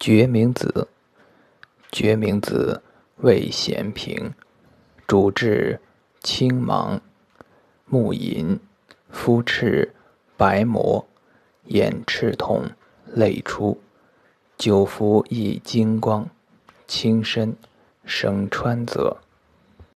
决明子，决明子味咸平，主治青盲、目隐、肤赤、白膜、眼赤痛、泪出。久服易精光，轻身生川泽。